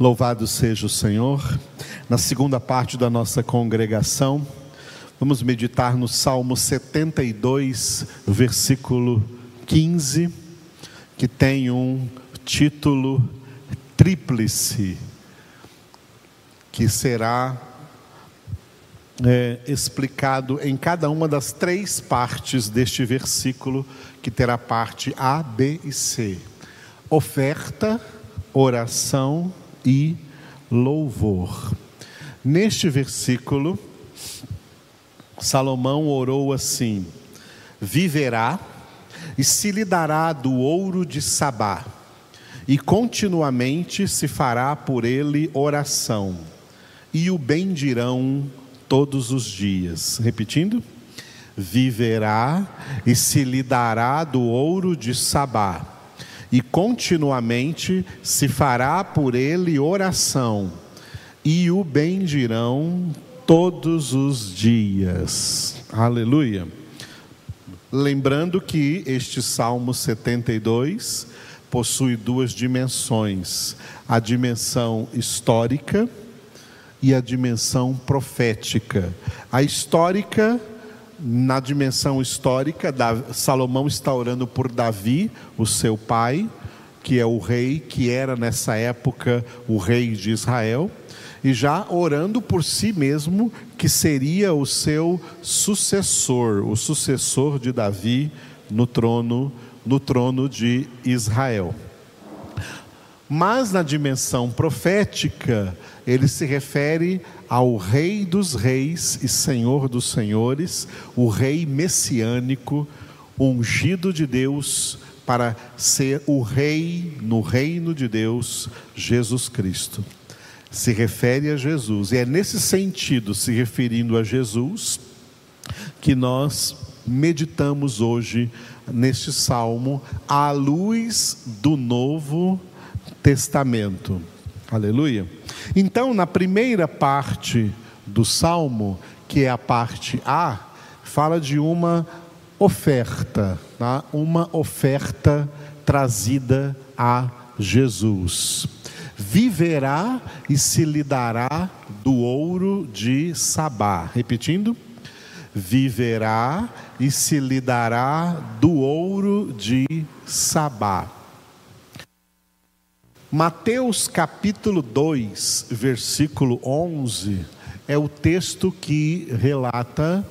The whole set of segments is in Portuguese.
Louvado seja o Senhor. Na segunda parte da nossa congregação, vamos meditar no Salmo 72, versículo 15, que tem um título tríplice, que será é, explicado em cada uma das três partes deste versículo, que terá parte A, B e C: oferta, oração e louvor. Neste versículo, Salomão orou assim: Viverá e se lhe dará do ouro de Sabá, e continuamente se fará por ele oração, e o bendirão todos os dias. Repetindo: Viverá e se lhe dará do ouro de Sabá e continuamente se fará por ele oração, e o bendirão todos os dias. Aleluia. Lembrando que este Salmo 72 possui duas dimensões: a dimensão histórica e a dimensão profética. A histórica na dimensão histórica, Salomão está orando por Davi, o seu pai, que é o rei que era nessa época o rei de Israel, e já orando por si mesmo, que seria o seu sucessor, o sucessor de Davi no trono, no trono de Israel. Mas na dimensão profética, ele se refere ao Rei dos Reis e Senhor dos Senhores, o Rei messiânico, ungido de Deus para ser o Rei no reino de Deus, Jesus Cristo. Se refere a Jesus, e é nesse sentido, se referindo a Jesus, que nós meditamos hoje neste salmo à luz do Novo Testamento. Aleluia. Então, na primeira parte do salmo, que é a parte A, fala de uma oferta, tá? uma oferta trazida a Jesus. Viverá e se lhe dará do ouro de Sabá. Repetindo. Viverá e se lhe dará do ouro de Sabá. Mateus capítulo 2, versículo 11, é o texto que relata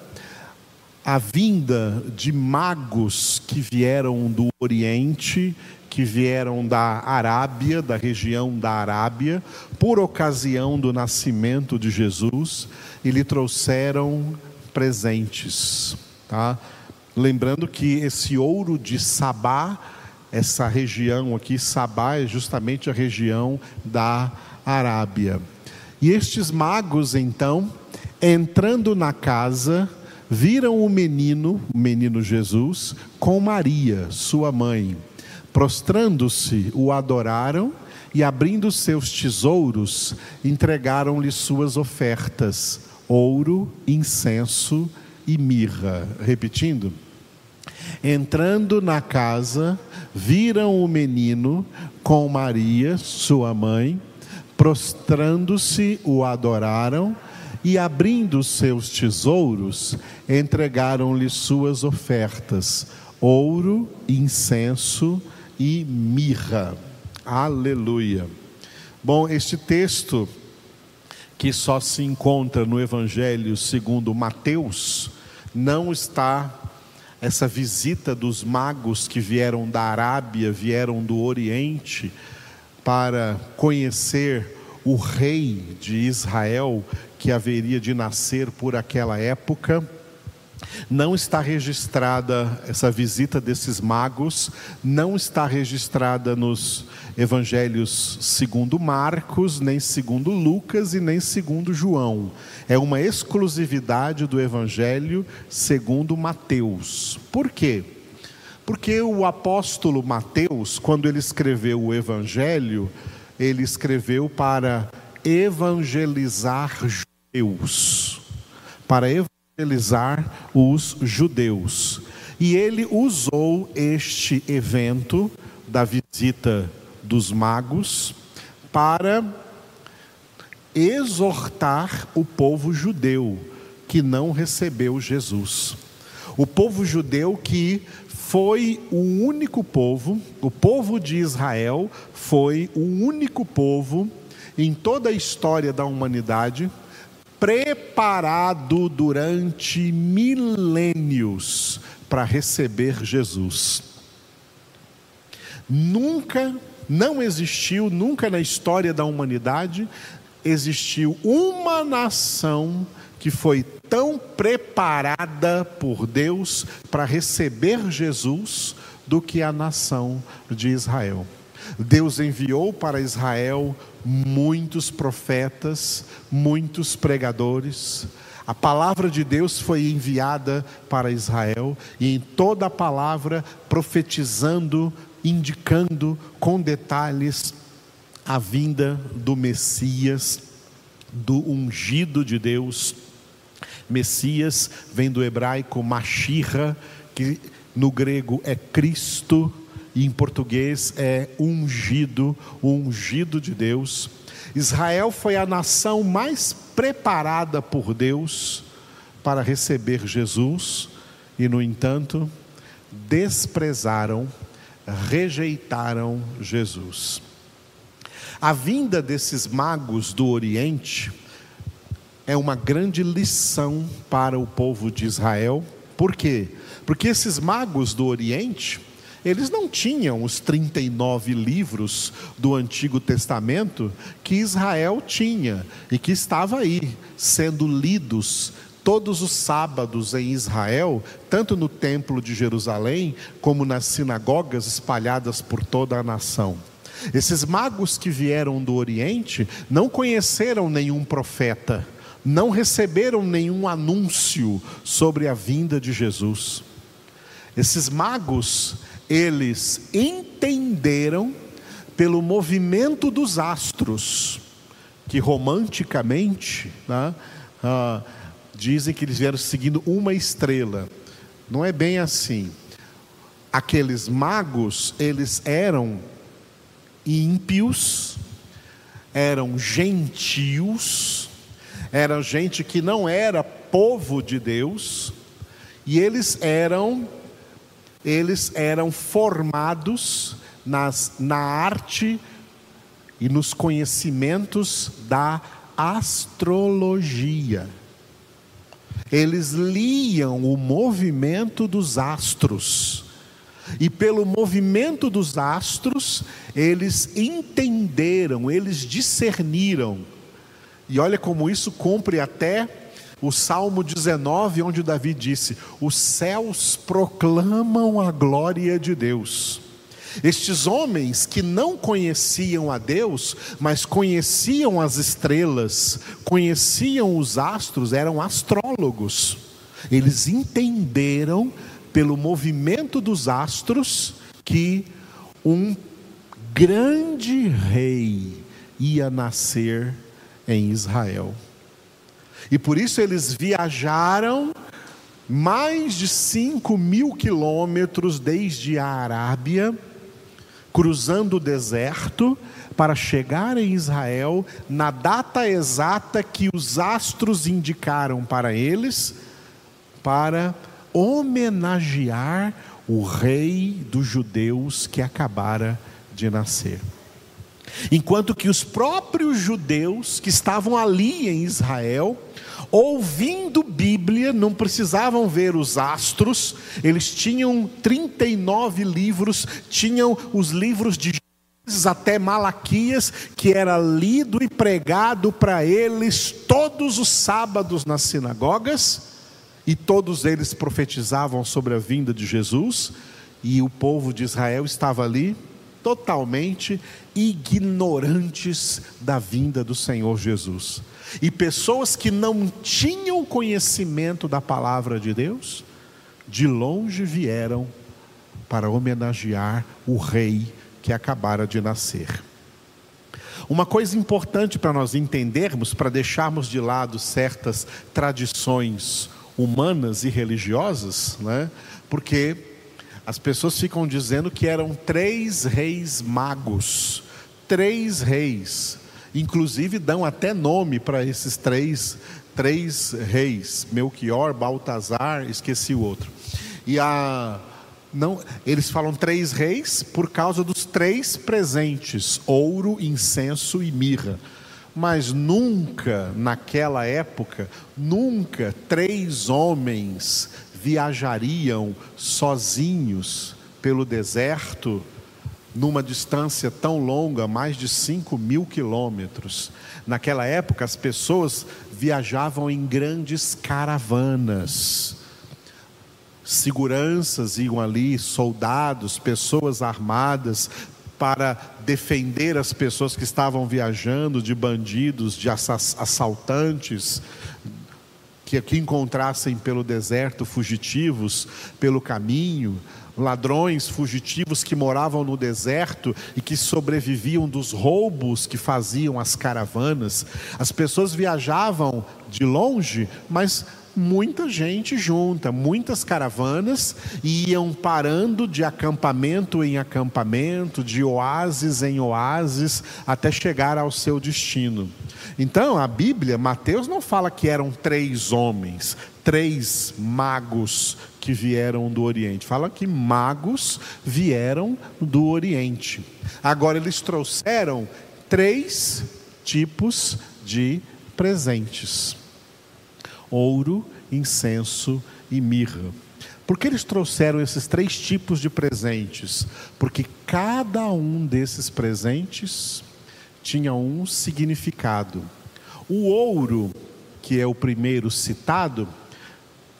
a vinda de magos que vieram do Oriente, que vieram da Arábia, da região da Arábia, por ocasião do nascimento de Jesus, e lhe trouxeram presentes, tá? Lembrando que esse ouro de Sabá essa região aqui, Sabá é justamente a região da Arábia. E estes magos, então, entrando na casa, viram o menino, o menino Jesus, com Maria, sua mãe. Prostrando-se, o adoraram e, abrindo seus tesouros, entregaram-lhe suas ofertas: ouro, incenso e mirra. Repetindo. Entrando na casa, viram o menino com Maria, sua mãe, prostrando-se, o adoraram e, abrindo seus tesouros, entregaram-lhe suas ofertas: ouro, incenso e mirra. Aleluia. Bom, este texto que só se encontra no Evangelho segundo Mateus, não está essa visita dos magos que vieram da Arábia, vieram do Oriente, para conhecer o rei de Israel que haveria de nascer por aquela época. Não está registrada essa visita desses magos, não está registrada nos evangelhos segundo Marcos, nem segundo Lucas e nem segundo João. É uma exclusividade do evangelho segundo Mateus. Por quê? Porque o apóstolo Mateus, quando ele escreveu o evangelho, ele escreveu para evangelizar judeus, para evangelizar evangelizar os judeus. E ele usou este evento da visita dos magos para exortar o povo judeu que não recebeu Jesus. O povo judeu que foi o único povo, o povo de Israel foi o único povo em toda a história da humanidade preparado durante milênios para receber Jesus. Nunca, não existiu, nunca na história da humanidade, existiu uma nação que foi tão preparada por Deus para receber Jesus do que a nação de Israel. Deus enviou para Israel muitos profetas, muitos pregadores. A palavra de Deus foi enviada para Israel e em toda a palavra profetizando, indicando com detalhes a vinda do Messias, do ungido de Deus. Messias vem do hebraico Mashirra, que no grego é Cristo e em português é ungido, ungido de Deus. Israel foi a nação mais preparada por Deus para receber Jesus e, no entanto, desprezaram, rejeitaram Jesus. A vinda desses magos do Oriente é uma grande lição para o povo de Israel. Por quê? Porque esses magos do Oriente, eles não tinham os 39 livros do Antigo Testamento que Israel tinha e que estava aí sendo lidos todos os sábados em Israel, tanto no Templo de Jerusalém, como nas sinagogas espalhadas por toda a nação. Esses magos que vieram do Oriente não conheceram nenhum profeta, não receberam nenhum anúncio sobre a vinda de Jesus. Esses magos, eles entenderam pelo movimento dos astros, que romanticamente né, ah, dizem que eles vieram seguindo uma estrela. Não é bem assim. Aqueles magos, eles eram ímpios, eram gentios, eram gente que não era povo de Deus, e eles eram eles eram formados nas, na arte e nos conhecimentos da astrologia. Eles liam o movimento dos astros. E pelo movimento dos astros, eles entenderam, eles discerniram. E olha como isso cumpre até o Salmo 19, onde Davi disse: Os céus proclamam a glória de Deus. Estes homens que não conheciam a Deus, mas conheciam as estrelas, conheciam os astros, eram astrólogos. Eles entenderam pelo movimento dos astros que um grande rei ia nascer em Israel. E por isso eles viajaram mais de 5 mil quilômetros desde a Arábia, cruzando o deserto, para chegar em Israel na data exata que os astros indicaram para eles, para homenagear o rei dos judeus que acabara de nascer. Enquanto que os próprios judeus que estavam ali em Israel, ouvindo Bíblia, não precisavam ver os astros, eles tinham 39 livros, tinham os livros de até Malaquias, que era lido e pregado para eles todos os sábados nas sinagogas, e todos eles profetizavam sobre a vinda de Jesus, e o povo de Israel estava ali totalmente ignorantes da vinda do Senhor Jesus. E pessoas que não tinham conhecimento da palavra de Deus, de longe vieram para homenagear o rei que acabara de nascer. Uma coisa importante para nós entendermos, para deixarmos de lado certas tradições humanas e religiosas, né? porque as pessoas ficam dizendo que eram três reis magos, três reis. Inclusive dão até nome para esses três, três reis: Melchior, Baltazar, esqueci o outro. E a não, eles falam três reis por causa dos três presentes: ouro, incenso e mirra. Mas nunca, naquela época, nunca três homens viajariam sozinhos pelo deserto, numa distância tão longa, mais de 5 mil quilômetros. Naquela época, as pessoas viajavam em grandes caravanas. Seguranças iam ali, soldados, pessoas armadas, para defender as pessoas que estavam viajando de bandidos, de assaltantes, que, que encontrassem pelo deserto fugitivos pelo caminho, ladrões fugitivos que moravam no deserto e que sobreviviam dos roubos que faziam as caravanas. As pessoas viajavam de longe, mas muita gente junta, muitas caravanas iam parando de acampamento em acampamento, de oásis em oásis, até chegar ao seu destino. Então, a Bíblia, Mateus não fala que eram três homens, três magos que vieram do Oriente. Fala que magos vieram do Oriente. Agora, eles trouxeram três tipos de presentes ouro, incenso e mirra. Por que eles trouxeram esses três tipos de presentes? Porque cada um desses presentes tinha um significado. O ouro, que é o primeiro citado,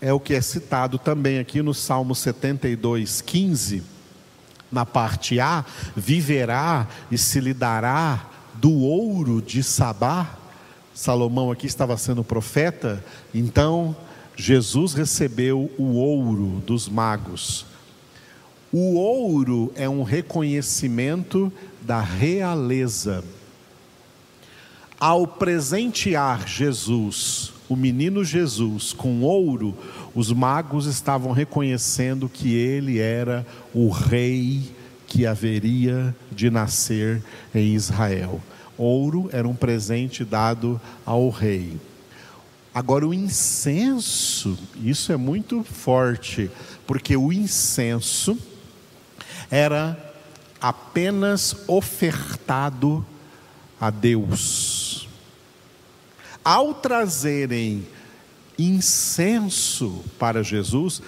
é o que é citado também aqui no Salmo 72, 15, na parte A: viverá e se lhe dará do ouro de Sabá Salomão aqui estava sendo profeta, então Jesus recebeu o ouro dos magos. O ouro é um reconhecimento da realeza. Ao presentear Jesus, o menino Jesus, com ouro, os magos estavam reconhecendo que ele era o rei que haveria de nascer em Israel. Ouro era um presente dado ao rei. Agora, o incenso, isso é muito forte, porque o incenso era apenas ofertado a Deus. Ao trazerem incenso para Jesus,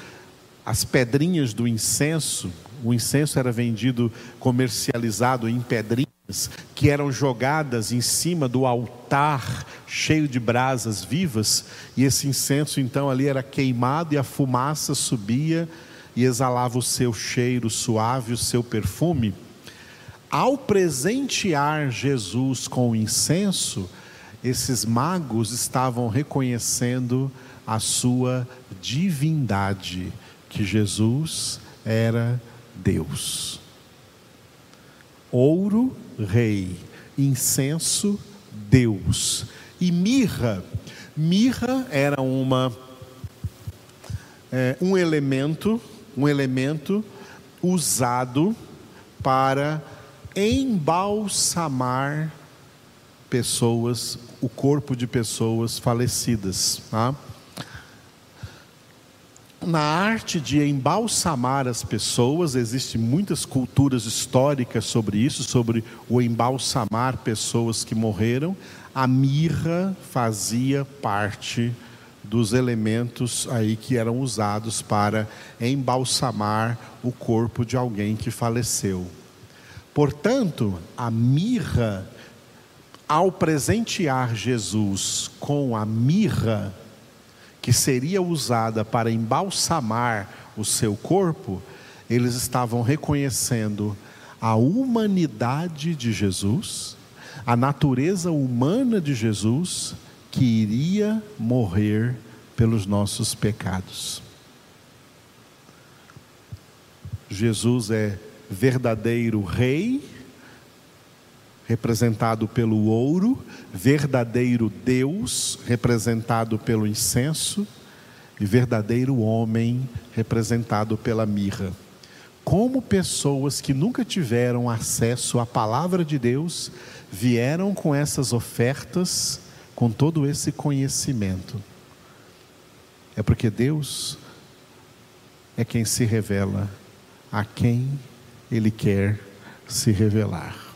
as pedrinhas do incenso, o incenso era vendido, comercializado em pedrinhas que eram jogadas em cima do altar cheio de brasas vivas, e esse incenso então ali era queimado e a fumaça subia e exalava o seu cheiro suave, o seu perfume. Ao presentear Jesus com o incenso, esses magos estavam reconhecendo a sua divindade, que Jesus era Deus. Ouro rei, incenso, Deus. E mirra, mirra era uma é, um elemento, um elemento usado para embalsamar pessoas, o corpo de pessoas falecidas. Tá? na arte de embalsamar as pessoas, existem muitas culturas históricas sobre isso, sobre o embalsamar pessoas que morreram. A mirra fazia parte dos elementos aí que eram usados para embalsamar o corpo de alguém que faleceu. Portanto, a mirra, ao presentear Jesus com a mirra, que seria usada para embalsamar o seu corpo, eles estavam reconhecendo a humanidade de Jesus, a natureza humana de Jesus, que iria morrer pelos nossos pecados. Jesus é verdadeiro rei, representado pelo ouro, verdadeiro Deus, representado pelo incenso, e verdadeiro homem, representado pela mirra. Como pessoas que nunca tiveram acesso à palavra de Deus vieram com essas ofertas, com todo esse conhecimento? É porque Deus é quem se revela a quem Ele quer se revelar.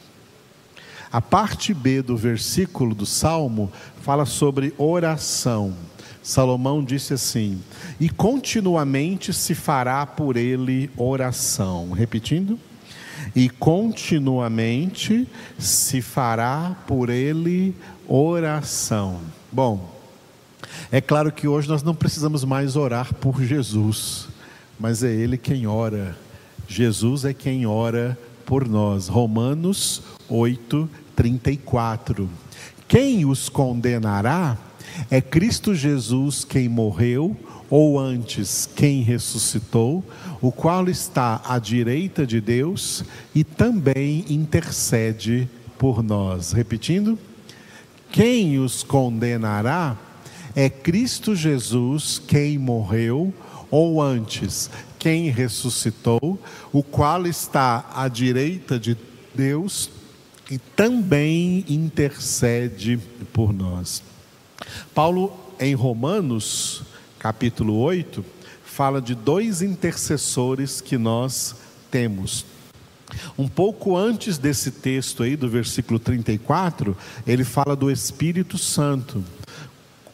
A parte B do versículo do Salmo fala sobre oração. Salomão disse assim: E continuamente se fará por ele oração. Repetindo. E continuamente se fará por ele oração. Bom, é claro que hoje nós não precisamos mais orar por Jesus, mas é Ele quem ora. Jesus é quem ora por nós. Romanos 8, 34. Quem os condenará é Cristo Jesus quem morreu, ou antes, quem ressuscitou, o qual está à direita de Deus e também intercede por nós. Repetindo, quem os condenará é Cristo Jesus quem morreu, ou antes, quem ressuscitou, o qual está à direita de Deus e também intercede por nós. Paulo, em Romanos, capítulo 8, fala de dois intercessores que nós temos. Um pouco antes desse texto aí, do versículo 34, ele fala do Espírito Santo.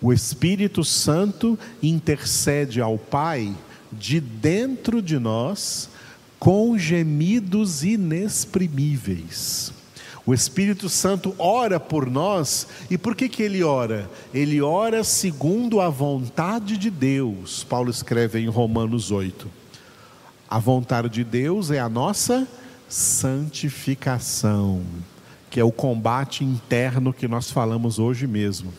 O Espírito Santo intercede ao Pai de dentro de nós com gemidos inexprimíveis. O Espírito Santo ora por nós, e por que, que ele ora? Ele ora segundo a vontade de Deus. Paulo escreve em Romanos 8. A vontade de Deus é a nossa santificação, que é o combate interno que nós falamos hoje mesmo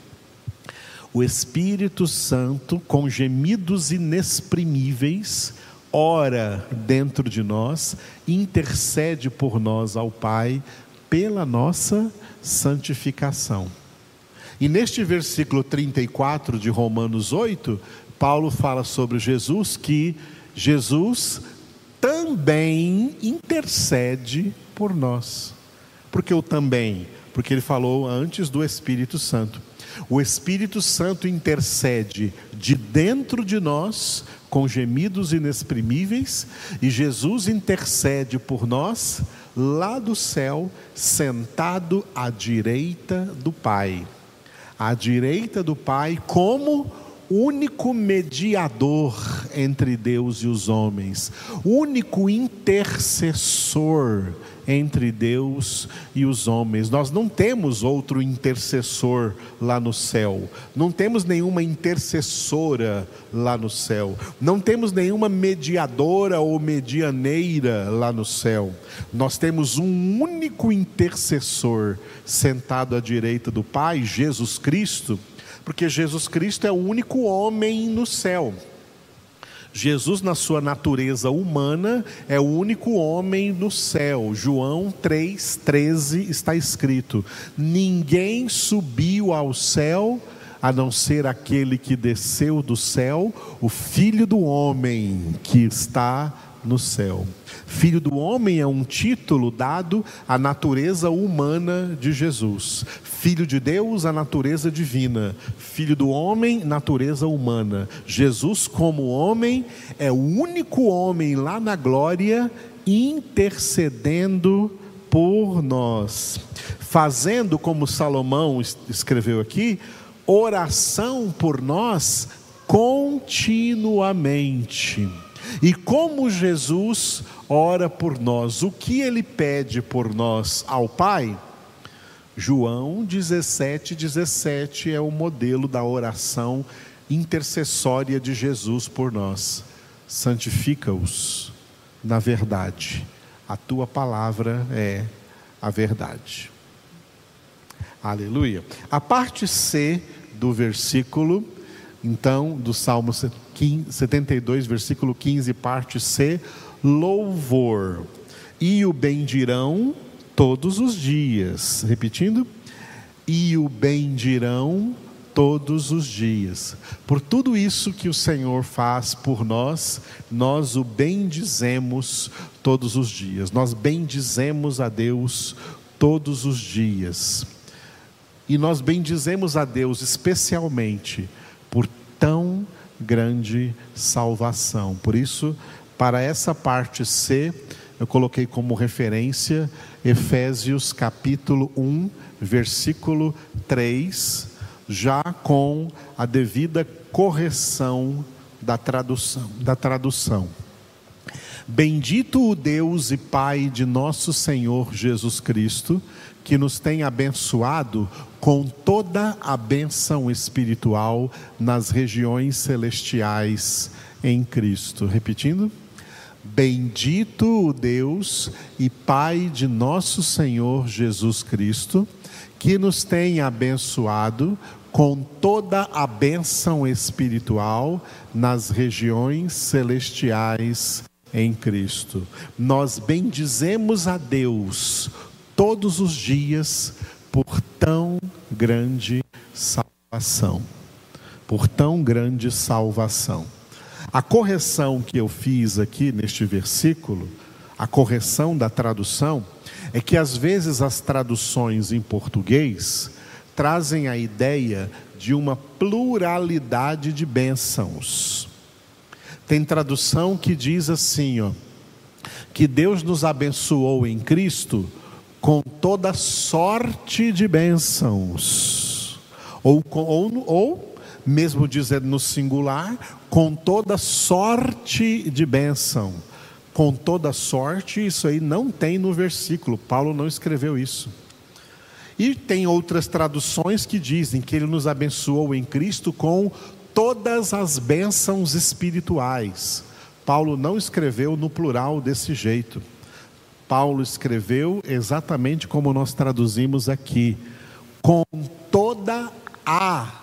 o Espírito Santo, com gemidos inexprimíveis, ora dentro de nós, intercede por nós ao Pai pela nossa santificação. E neste versículo 34 de Romanos 8, Paulo fala sobre Jesus que Jesus também intercede por nós. Porque o também? Porque ele falou antes do Espírito Santo. O Espírito Santo intercede de dentro de nós com gemidos inexprimíveis e Jesus intercede por nós lá do céu, sentado à direita do Pai. À direita do Pai, como único mediador entre Deus e os homens, único intercessor entre Deus e os homens. Nós não temos outro intercessor lá no céu, não temos nenhuma intercessora lá no céu, não temos nenhuma mediadora ou medianeira lá no céu. Nós temos um único intercessor sentado à direita do Pai, Jesus Cristo, porque Jesus Cristo é o único homem no céu. Jesus, na sua natureza humana, é o único homem no céu. João 3,13 está escrito: Ninguém subiu ao céu a não ser aquele que desceu do céu, o Filho do homem que está no céu. Filho do homem é um título dado à natureza humana de Jesus. Filho de Deus, a natureza divina. Filho do homem, natureza humana. Jesus, como homem, é o único homem lá na glória intercedendo por nós. Fazendo, como Salomão escreveu aqui, oração por nós continuamente. E como Jesus ora por nós, o que ele pede por nós ao Pai? João 17, 17 é o modelo da oração intercessória de Jesus por nós. Santifica-os na verdade, a tua palavra é a verdade. Aleluia. A parte C do versículo então, do Salmo 72, versículo 15, parte C, louvor. E o bendirão todos os dias. Repetindo. E o bendirão todos os dias. Por tudo isso que o Senhor faz por nós, nós o bendizemos todos os dias. Nós bendizemos a Deus todos os dias. E nós bendizemos a Deus especialmente por tão grande salvação. Por isso, para essa parte C, eu coloquei como referência Efésios capítulo 1, versículo 3, já com a devida correção da tradução, da tradução. Bendito o Deus e Pai de nosso Senhor Jesus Cristo, que nos tem abençoado com toda a bênção espiritual nas regiões celestiais em Cristo. Repetindo. Bendito o Deus e Pai de nosso Senhor Jesus Cristo, que nos tem abençoado com toda a bênção espiritual nas regiões celestiais em Cristo. Nós bendizemos a Deus todos os dias por tão grande salvação. Por tão grande salvação. A correção que eu fiz aqui neste versículo, a correção da tradução, é que às vezes as traduções em português trazem a ideia de uma pluralidade de bênçãos. Tem tradução que diz assim, ó, que Deus nos abençoou em Cristo com toda sorte de bênçãos. Ou, ou, ou mesmo dizendo no singular, com toda sorte de bênção. Com toda sorte, isso aí não tem no versículo, Paulo não escreveu isso. E tem outras traduções que dizem que ele nos abençoou em Cristo com todas as bênçãos espirituais. Paulo não escreveu no plural desse jeito. Paulo escreveu exatamente como nós traduzimos aqui, com toda a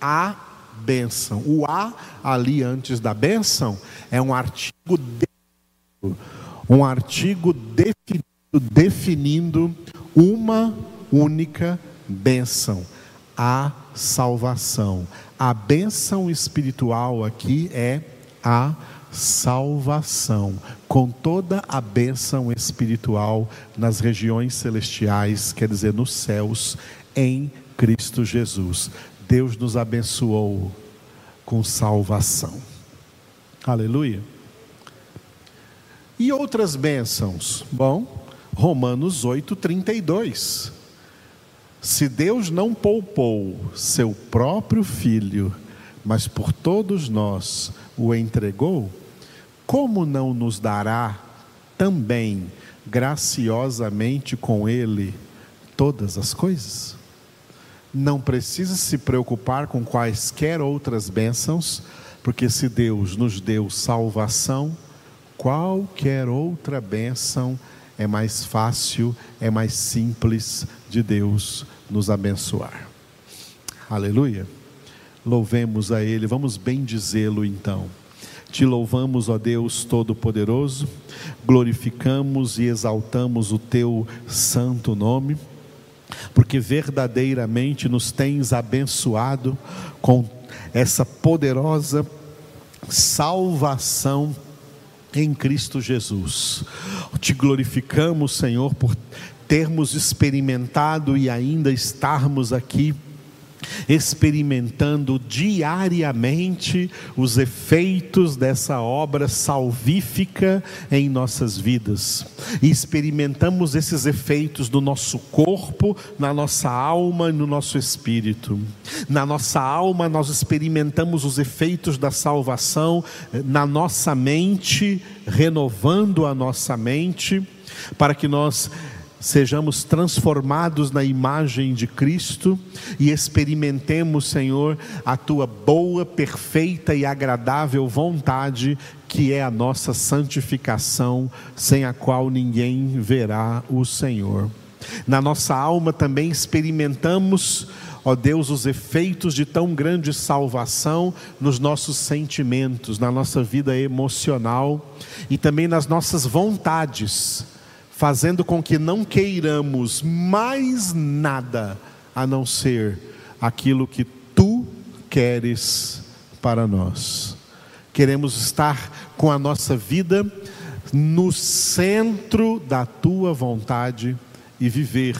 a bênção. O a ali antes da bênção é um artigo de, um artigo definido, definindo uma única bênção, a salvação. A bênção espiritual aqui é a salvação, com toda a bênção espiritual nas regiões celestiais, quer dizer, nos céus, em Cristo Jesus. Deus nos abençoou com salvação. Aleluia. E outras bênçãos? Bom, Romanos 8, 32. Se Deus não poupou seu próprio filho, mas por todos nós o entregou, como não nos dará também graciosamente com ele todas as coisas? Não precisa se preocupar com quaisquer outras bênçãos, porque se Deus nos deu salvação, qualquer outra bênção é mais fácil, é mais simples de Deus nos abençoar. Aleluia. Louvemos a Ele, vamos bendizê-lo então. Te louvamos, ó Deus Todo-Poderoso, glorificamos e exaltamos o Teu santo nome, porque verdadeiramente nos tens abençoado com essa poderosa salvação em Cristo Jesus. Te glorificamos, Senhor, por termos experimentado e ainda estarmos aqui experimentando diariamente os efeitos dessa obra salvífica em nossas vidas. E experimentamos esses efeitos no nosso corpo, na nossa alma e no nosso espírito. Na nossa alma, nós experimentamos os efeitos da salvação na nossa mente, renovando a nossa mente, para que nós sejamos transformados na imagem de Cristo e experimentemos, Senhor, a tua boa, perfeita e agradável vontade, que é a nossa santificação, sem a qual ninguém verá o Senhor. Na nossa alma também experimentamos, ó Deus, os efeitos de tão grande salvação nos nossos sentimentos, na nossa vida emocional e também nas nossas vontades fazendo com que não queiramos mais nada a não ser aquilo que tu queres para nós. Queremos estar com a nossa vida no centro da tua vontade e viver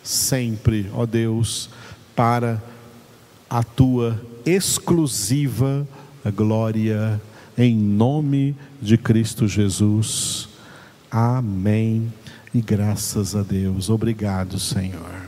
sempre, ó Deus, para a tua exclusiva glória, em nome de Cristo Jesus. Amém. E graças a Deus. Obrigado, Senhor.